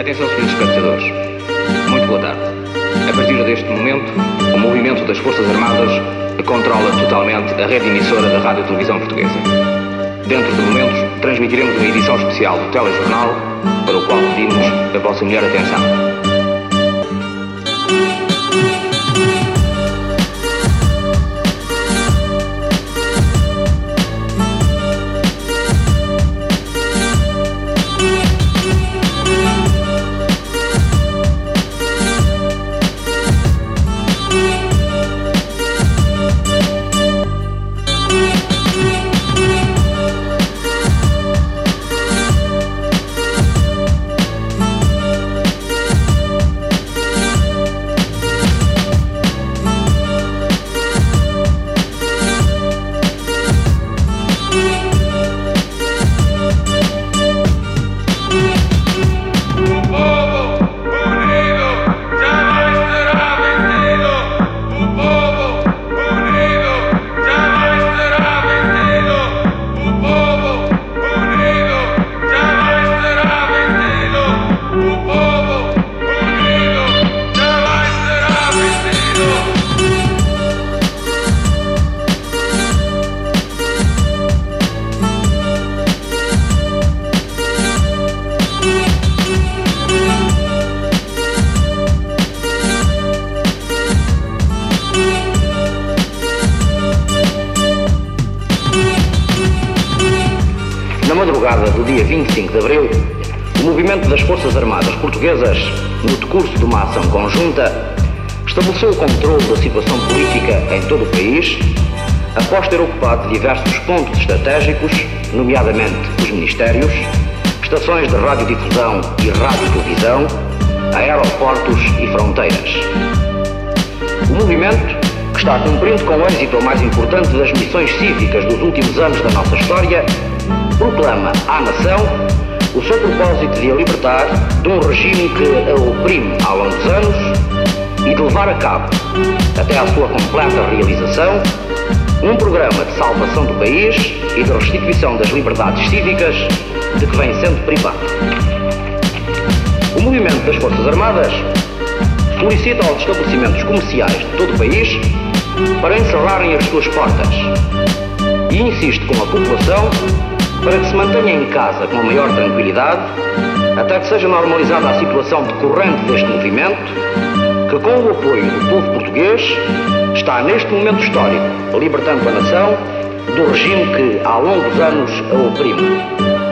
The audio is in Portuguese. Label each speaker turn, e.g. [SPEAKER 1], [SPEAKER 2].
[SPEAKER 1] Atenção, senhores espectadores. Muito boa tarde. A partir deste momento, o movimento das Forças Armadas controla totalmente a rede emissora da Rádio Televisão Portuguesa. Dentro de momentos, transmitiremos uma edição especial do telejornal, para o qual pedimos a vossa melhor atenção. Madrugada do dia 25 de abril, o movimento das Forças Armadas Portuguesas, no decurso de uma ação conjunta, estabeleceu o controle da situação política em todo o país, após ter ocupado diversos pontos estratégicos, nomeadamente os ministérios, estações de radiodifusão e radiotelevisão, aeroportos e fronteiras. O movimento, que está cumprindo com êxito a mais importante das missões cívicas dos últimos anos da nossa história, proclama à nação o seu propósito de a libertar de um regime que a oprime há longos anos e de levar a cabo, até à sua completa realização, um programa de salvação do país e de restituição das liberdades cívicas de que vem sendo privado. O movimento das Forças Armadas solicita aos estabelecimentos comerciais de todo o país para encerrarem as suas portas e insiste com a população para que se mantenha em casa com a maior tranquilidade, até que seja normalizada a situação decorrente deste movimento, que com o apoio do povo português está neste momento histórico libertando a nação do regime que há longos anos a oprime.